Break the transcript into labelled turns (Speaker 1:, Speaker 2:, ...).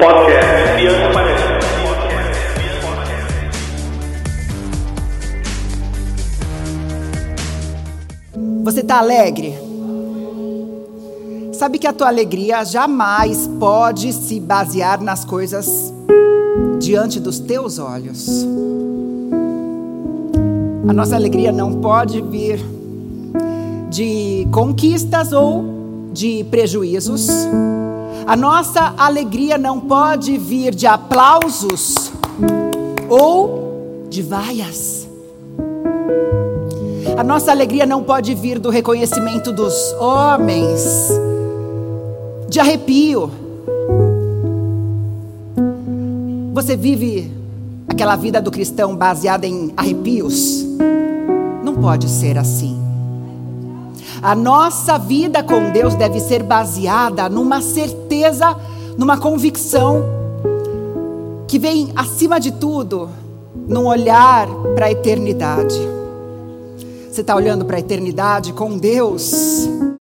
Speaker 1: Podcast Bianca Parece.
Speaker 2: Você está alegre? Sabe que a tua alegria jamais pode se basear nas coisas diante dos teus olhos. A nossa alegria não pode vir de conquistas ou de prejuízos. A nossa alegria não pode vir de aplausos ou de vaias. A nossa alegria não pode vir do reconhecimento dos homens, de arrepio. Você vive aquela vida do cristão baseada em arrepios? Não pode ser assim. A nossa vida com Deus deve ser baseada numa certeza, numa convicção que vem acima de tudo, num olhar para a eternidade. Você está olhando para a eternidade com Deus?